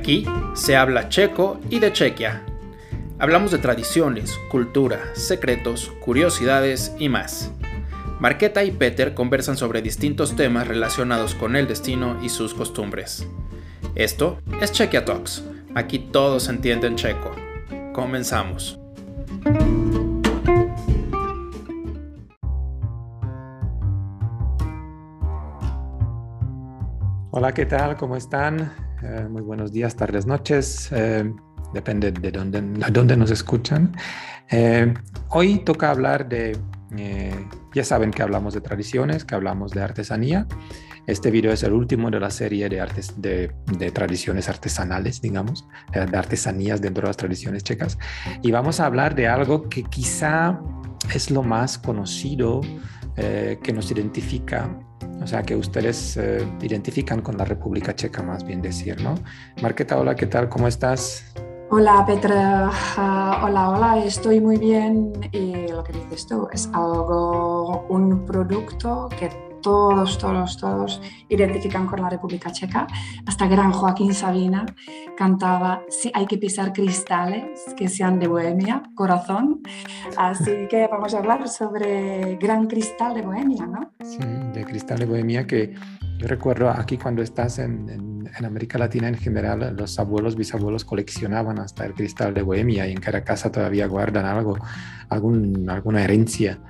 aquí se habla checo y de Chequia. Hablamos de tradiciones, cultura, secretos, curiosidades y más. Marqueta y Peter conversan sobre distintos temas relacionados con el destino y sus costumbres. Esto es Chequia Talks. Aquí todos entienden checo. Comenzamos. Hola, ¿qué tal? ¿Cómo están? Eh, muy buenos días, tardes, noches. Eh, depende de dónde, dónde nos escuchan. Eh, hoy toca hablar de, ya saben que hablamos de tradiciones, que hablamos de artesanía. Este video es el último de la serie de, artes, de, de tradiciones artesanales, digamos, de artesanías dentro de las tradiciones checas. Y vamos a hablar de algo que quizá es lo más conocido que nos identifica o sea, que ustedes eh, identifican con la República Checa, más bien decir, ¿no? Marqueta, hola, ¿qué tal? ¿Cómo estás? Hola Petra, ah, hola, hola, estoy muy bien y lo que dices tú es algo, un producto que todos, todos, todos identifican con la República Checa. Hasta gran Joaquín Sabina cantaba, si hay que pisar cristales que sean de Bohemia, corazón. Así que vamos a hablar sobre Gran Cristal de Bohemia, ¿no? Sí, de Cristal de Bohemia que yo recuerdo aquí cuando estás en, América Latina en general, los abuelos, bisabuelos coleccionaban hasta el cristal de Bohemia y en cada casa todavía guardan algo, algún, alguna herencia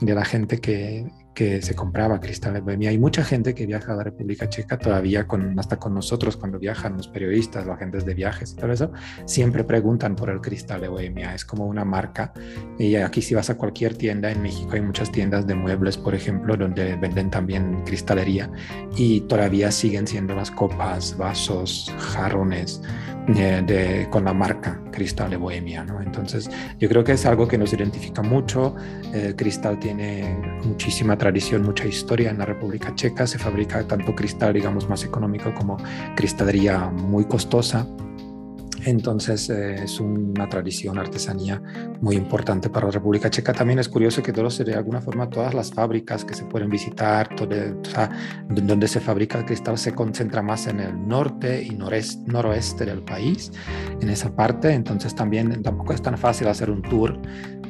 de la gente que, que se compraba cristal de Bohemia. Hay mucha gente que viaja a la República Checa todavía, con, hasta con nosotros cuando viajan los periodistas, los agentes de viajes y todo eso, siempre preguntan por el cristal de Bohemia. Es como una marca. Y aquí si vas a cualquier tienda en México hay muchas tiendas de muebles, por ejemplo, donde venden también cristalería y todavía siguen siendo las copas, vasos, jarrones de, con la marca Cristal de Bohemia. ¿no? Entonces, yo creo que es algo que nos identifica mucho. Eh, cristal tiene muchísima tradición, mucha historia en la República Checa. Se fabrica tanto cristal, digamos, más económico como cristalería muy costosa. Entonces eh, es una tradición, artesanía muy importante para la República Checa. También es curioso que todos, de alguna forma todas las fábricas que se pueden visitar, donde se fabrica el cristal se concentra más en el norte y noreste, noroeste del país, en esa parte. Entonces también tampoco es tan fácil hacer un tour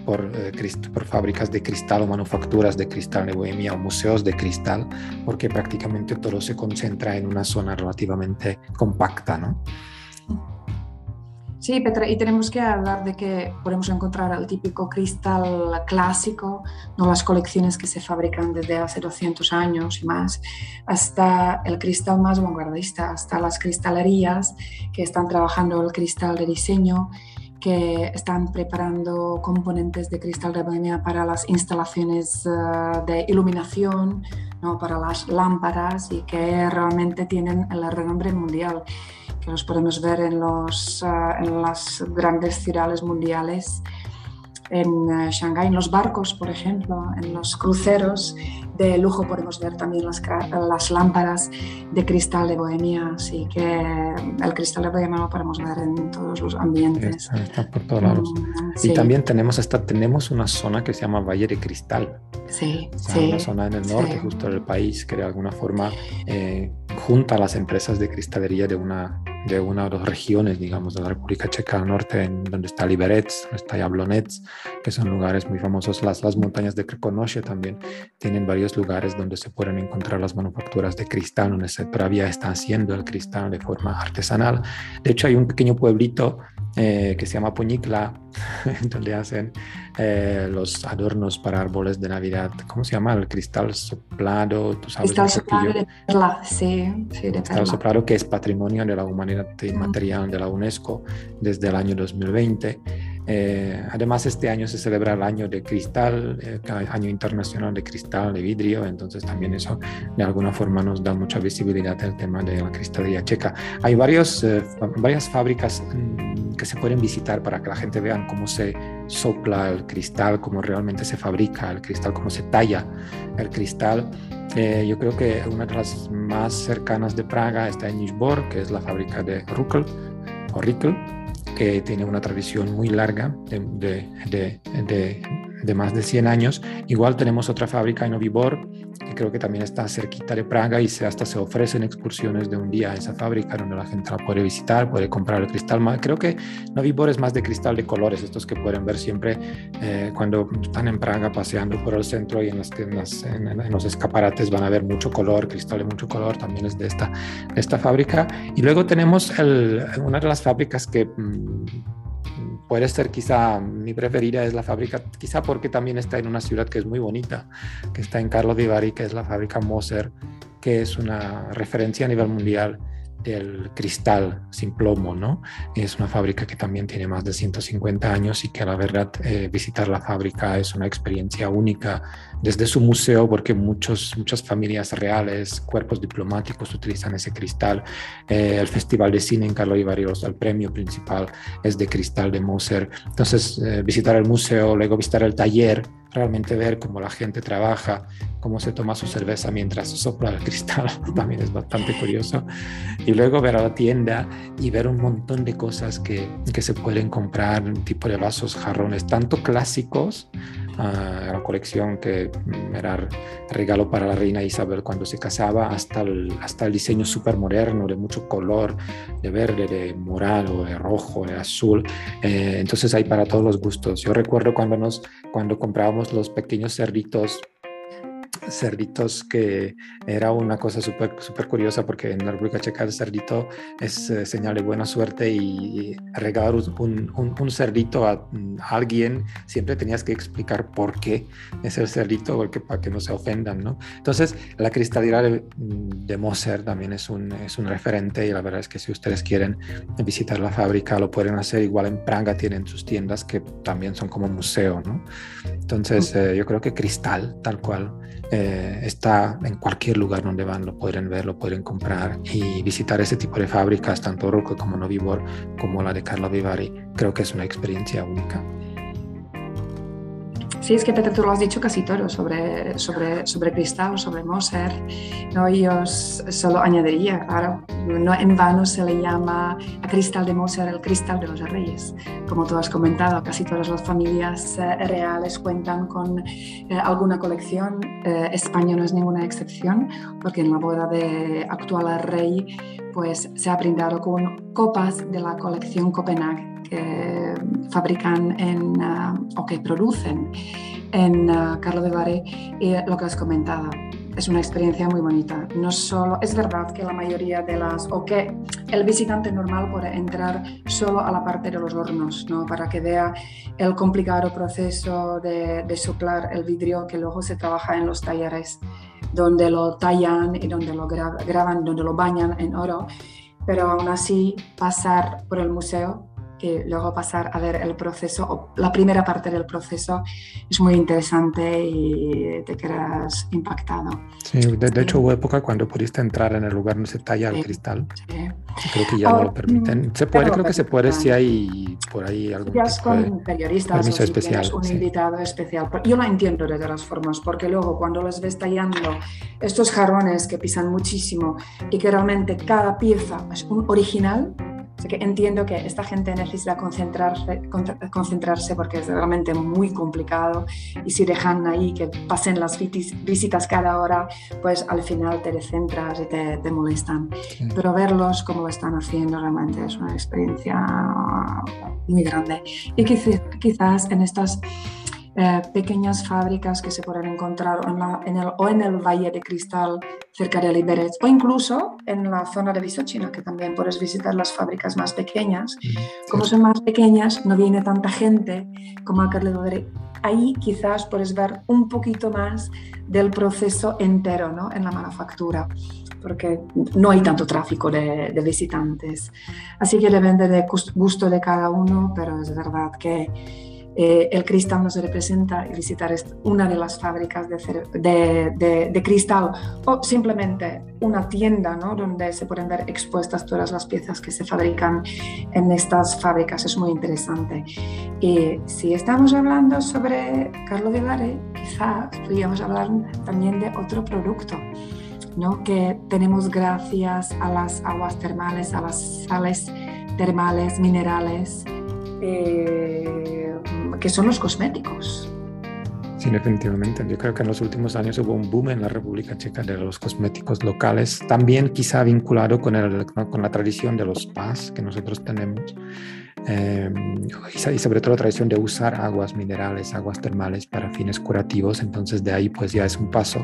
por, eh, por fábricas de cristal o manufacturas de cristal de Bohemia o museos de cristal, porque prácticamente todo se concentra en una zona relativamente compacta, ¿no? Sí, Petra, y tenemos que hablar de que podemos encontrar el típico cristal clásico, no las colecciones que se fabrican desde hace 200 años y más, hasta el cristal más vanguardista, hasta las cristalerías que están trabajando el cristal de diseño, que están preparando componentes de cristal de bohemia para las instalaciones eh, de iluminación, ¿no? para las lámparas y que realmente tienen el renombre mundial que los podemos ver en, los, ah, en las grandes ciudades mundiales, en uh, Shanghái, en los barcos, por ejemplo, en los cruceros de lujo podemos ver también las, las lámparas de cristal de Bohemia, así que el cristal de Bohemia lo podemos ver en todos los ambientes. Está, por todos lados. Mm, y también tenemos, hasta, tenemos una zona que se llama Valle de Cristal. Sí, sí. Una zona en el norte, justo del país, que de alguna forma eh, junta a las empresas de cristalería de una de una o dos regiones, digamos, de la República Checa del Norte, en donde está Liberec, donde está Jablonec, que son lugares muy famosos. Las, las montañas de Krkonoše también tienen varios lugares donde se pueden encontrar las manufacturas de cristal, donde se todavía está haciendo el cristal de forma artesanal. De hecho, hay un pequeño pueblito eh, que se llama Puñicla, donde hacen eh, los adornos para árboles de Navidad. ¿Cómo se llama? El cristal soplado, ¿tú sabes? Cristal soplado de perla, sí, sí de Cristal soplado que es patrimonio de la humanidad inmaterial de la UNESCO desde el año 2020. Eh, además, este año se celebra el año de cristal, el año internacional de cristal, de vidrio, entonces también eso de alguna forma nos da mucha visibilidad al tema de la cristalería checa. Hay varios, varias fábricas mm, que se pueden visitar para que la gente vea cómo se sopla el cristal, cómo realmente se fabrica el cristal, cómo se talla el cristal. Eh, yo creo que una de las más cercanas de Praga está en Nizhbor, que es la fábrica de Ruckel, o Rickel, que tiene una tradición muy larga de, de, de, más de 100 años. Igual tenemos otra fábrica en Ovibor, que creo que también está cerquita de Praga y se, hasta se ofrecen excursiones de un día a esa fábrica donde la gente la puede visitar, puede comprar el cristal. Creo que Novibor es más de cristal de colores, estos que pueden ver siempre eh, cuando están en Praga paseando por el centro y en, las, en, en, los escaparates van a ver mucho color, cristal de mucho color, también es de esta, de esta fábrica. Y luego tenemos el, una de las fábricas que... Mm, puede ser quizá mi preferida es la fábrica, quizá porque también está en una ciudad que es muy bonita, que está en Carlo Vivari, que es la fábrica Moser, que es una referencia a nivel mundial del cristal sin plomo, ¿no? Es una fábrica que también tiene más de 150 años y que la verdad eh, visitar la fábrica es una experiencia única desde su museo porque muchos, muchas familias reales, cuerpos diplomáticos utilizan ese cristal. Eh, el Festival de Cine en Carlo Ivarios, el premio principal es de cristal de Moser. Entonces, eh, visitar el museo, luego visitar el taller, realmente ver cómo la gente trabaja, cómo se toma su cerveza mientras sopla el cristal, también es bastante curioso. Y luego ver a la tienda y ver un montón de cosas que, que se pueden comprar, tipo de vasos, jarrones, tanto clásicos la colección que era regalo para la reina Isabel cuando se casaba, hasta el, hasta el diseño súper moderno de mucho color, de verde, de morado, de rojo, de azul. Eh, entonces hay para todos los gustos. Yo recuerdo cuando, nos, cuando comprábamos los pequeños cerditos cerditos que era una cosa súper super curiosa porque en la República Checa el cerdito es eh, señal de buena suerte y, regalar un, un, cerdito a, alguien siempre tenías que explicar por qué es el cerdito porque, para que no se ofendan, ¿no? Entonces la cristalidad de, de Moser también es un, es un referente y la verdad es que si ustedes quieren visitar la fábrica lo pueden hacer, igual en Praga tienen sus tiendas que también son como museo, ¿no? Entonces eh, yo creo que cristal tal cual eh, está en cualquier lugar donde van, lo pueden ver, lo pueden comprar y visitar ese tipo de fábricas, tanto Rocco como Novibor, como la de Carlo Vivari, creo que es una experiencia única. Sí, es que Peter, tú lo has dicho casi todo sobre, sobre, sobre Cristal, sobre Moser. ¿no? Yo solo añadiría, claro, no en vano se le llama a Cristal de Moser el Cristal de los Reyes. Como tú has comentado, casi todas las familias eh, reales cuentan con eh, alguna colección. Eh, España no es ninguna excepción, porque en la boda de actual rey pues, se ha brindado con copas de la colección Copenhague que fabrican en, ah, o que producen en uh, Carlo de Bari y lo que has comentado. Es una experiencia muy bonita. No solo, es verdad que la mayoría de las, o que el visitante normal puede entrar solo a la parte de los hornos, ¿no? para que vea el complicado proceso de, de soplar el vidrio que luego se trabaja en los talleres, donde lo tallan y donde lo graban, donde lo bañan en oro. Pero aún así, pasar por el museo y luego pasar a ver el proceso, o la primera parte del proceso, es muy interesante y te quedas impactado. Sí, de, hecho hubo época cuando pudiste entrar en el lugar donde se talla el cristal. Sí. Creo que ya no lo permiten. Se puede, creo que se puede si hay por ahí algún ya con periodistas o si especial, un invitado especial. Yo lo entiendo de todas formas, porque luego cuando les ves tallando estos jarrones que pisan muchísimo y que realmente cada pieza es un original, que entiendo que esta gente necesita concentrarse, concentrarse porque es realmente muy complicado y si dejan ahí que pasen las visitas cada hora, pues al final te descentras y te, te molestan. Pero verlos como lo están haciendo realmente es una experiencia muy grande. Y quizás en estas eh, pequeñas fábricas que se pueden encontrar en, el, o en el Valle de Cristal cerca de Liberec o incluso en la zona de Visochina, que también puedes visitar las fábricas más pequeñas. Como son más pequeñas, no viene tanta gente como a Carle Ahí quizás puedes ver un poquito más del proceso entero ¿no? en la manufactura porque no hay tanto tráfico de, de, visitantes. Así que depende del gusto de cada uno, pero es verdad que eh, el cristal nos representa y visitar una de las fábricas de, cristal o simplemente una tienda ¿no? donde se pueden ver expuestas todas las piezas que se fabrican en estas fábricas. Es muy interesante. Y si estamos hablando sobre Carlo de Vare, quizás podríamos hablar también de otro producto. ¿no? que tenemos gracias a las aguas termales, a las sales termales, minerales, eh, que son los cosméticos. Sí, definitivamente. Yo creo que en los últimos años hubo un boom en la República Checa de los cosméticos locales, también quizá vinculado con, el, con la tradición de los spas que nosotros tenemos. Eh, y sobre todo la tradición de usar aguas minerales, aguas termales para fines curativos. Entonces de ahí pues ya es un paso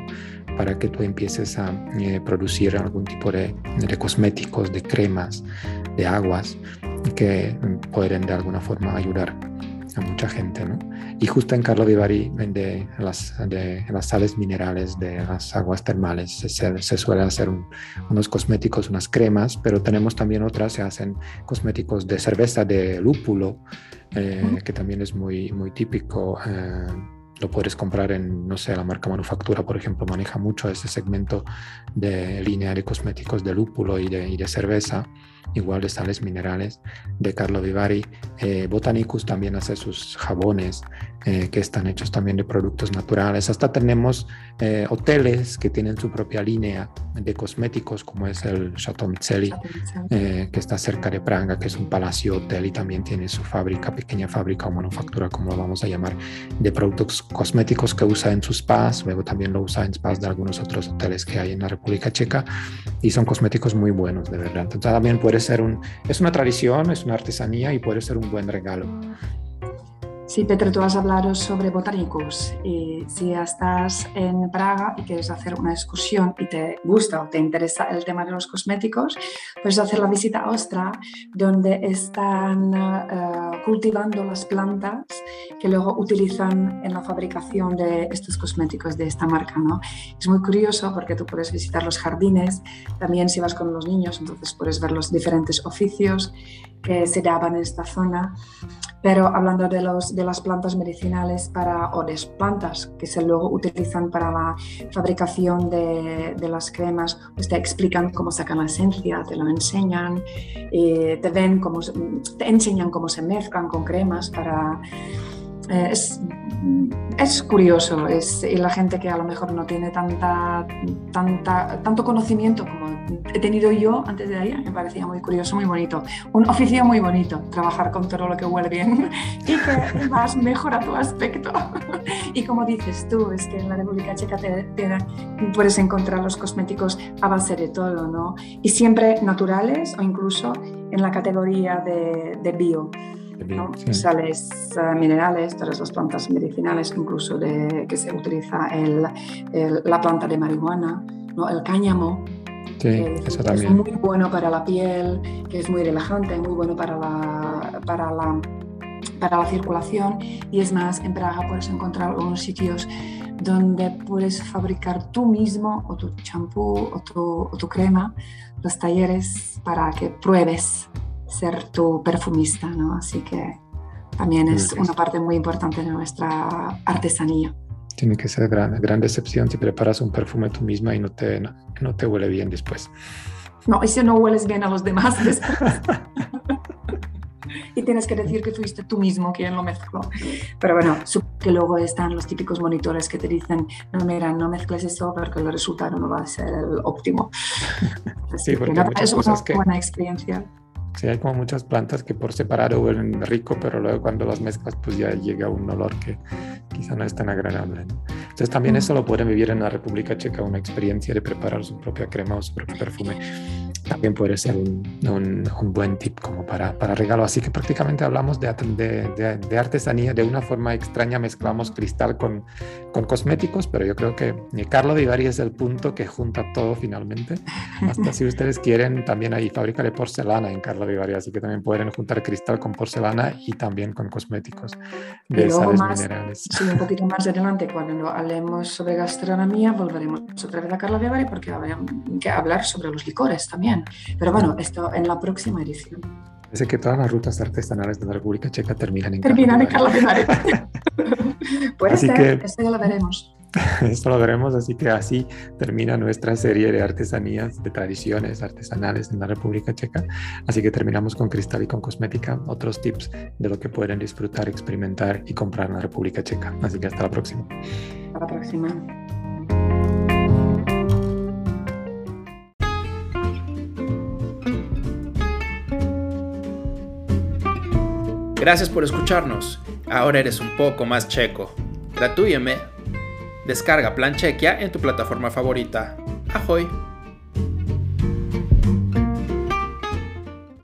para que tú empieces a eh, producir algún tipo de, de, cosméticos, de cremas, de aguas que pueden de alguna forma ayudar a mucha gente, ¿no? Y justo en Carlo Vivari vende las, de, las sales minerales de las aguas termales. Se, se suele hacer unos cosméticos, unas cremas, pero tenemos también otras, se hacen cosméticos de cerveza de lúpulo, eh, que también es muy, muy típico. Eh, lo puedes comprar en, no sé, la marca Manufactura, por ejemplo, maneja mucho ese segmento de línea de cosméticos de lúpulo y de, y de cerveza igual de sales minerales de Carlo Vivari. Eh, Botanicus también hace sus jabones eh, que están hechos también de productos naturales. Hasta tenemos eh, hoteles que tienen su propia línea de cosméticos, como es el Chateau Mizzelli, que está cerca de Praga, que es un palacio hotel y también tiene su fábrica, pequeña fábrica o manufactura, como lo vamos a llamar, de productos cosméticos que usa en sus spas. Luego también lo usa en spas de algunos otros hoteles que hay en la República Checa y son cosméticos muy buenos, de verdad. Entonces también puede ser un, es una tradición, es una artesanía y puede ser un buen regalo. Sí, Petro, tú has hablado sobre botánicos y si estás en Praga y quieres hacer una excursión y te gusta o te interesa el tema de los cosméticos, puedes hacer la visita a Ostra, donde están uh, cultivando las plantas que luego utilizan en la fabricación de estos cosméticos de esta marca. ¿no? Es muy curioso porque tú puedes visitar los jardines, también si vas con los niños, entonces puedes ver los diferentes oficios que se daban en esta zona. Pero hablando de, los, de las plantas medicinales para, o de plantas que se luego utilizan para la fabricación de, de las cremas, pues te explican cómo sacan la esencia, te lo enseñan, y te, ven cómo, te enseñan cómo se mezclan con cremas para... Eh, es, es, curioso es, y la gente que a lo mejor no tiene tanta, tanta, tanto conocimiento como he tenido yo antes de ahí, me parecía muy curioso, muy bonito. Un oficio muy bonito, trabajar con todo lo que huele bien y que más mejora tu aspecto. y como dices tú, es que en la República Checa te, puedes encontrar los cosméticos a base de todo, ¿no? Y siempre naturales o incluso en la categoría de bio. ¿No? sales uh, minerales, todas las plantas medicinales, incluso de, que se utiliza el, el, la planta de marihuana, ¿no? el cáñamo, que es muy bueno para la piel, que es muy relajante, muy bueno para la, para la, para la circulación. Y es más, en Praga puedes encontrar unos sitios donde puedes fabricar tú mismo o tu champú o tu, o tu crema, los talleres para que pruebes ser tu perfumista, ¿no? Así que también es una parte muy importante de nuestra artesanía. Tiene que ser gran, gran decepción si preparas un perfume tú misma y no te, no, te huele bien después. No, y si no hueles bien a los demás después. y tienes que decir que fuiste tú mismo quien lo mezcló. Pero bueno, que luego están los típicos monitores que te dicen, no, mira, no mezcles eso porque el resultado no va a ser el óptimo. sí, porque es una buena experiencia. Sí, hay como muchas plantas que por separado huelen rico, pero luego cuando las mezclas pues ya llega un olor que quizá no es tan agradable. Entonces también eso lo pueden vivir en la República Checa, una experiencia de preparar su propia crema o su propio perfume también puede ser un, un, buen tip como para, para, regalo. Así que prácticamente hablamos de, de, de, artesanía. De una forma extraña mezclamos cristal con, con cosméticos, pero yo creo que Carlo Vivari es el punto que junta todo finalmente. Hasta si ustedes quieren, también hay fábrica de porcelana en Carlo Vivari, así que también pueden juntar cristal con porcelana y también con cosméticos de sales minerales. Sí, un poquito más adelante, cuando hablemos sobre gastronomía, volveremos otra vez a Carlo Vivari porque habrá que hablar sobre los licores también. Pero bueno, esto en la próxima edición. Parece que todas las rutas artesanales de la República Checa terminan en Terminan en Puede así ser, que, esto ya lo veremos. Esto lo veremos, así que así termina nuestra serie de artesanías, de tradiciones artesanales en la República Checa. Así que terminamos con cristal y con cosmética, otros tips de lo que pueden disfrutar, experimentar y comprar en la República Checa. Así que hasta la próxima. Hasta la próxima. Gracias por escucharnos. Ahora eres un poco más checo. Gratúyeme. Descarga Plan Chequia en tu plataforma favorita. Ahoy.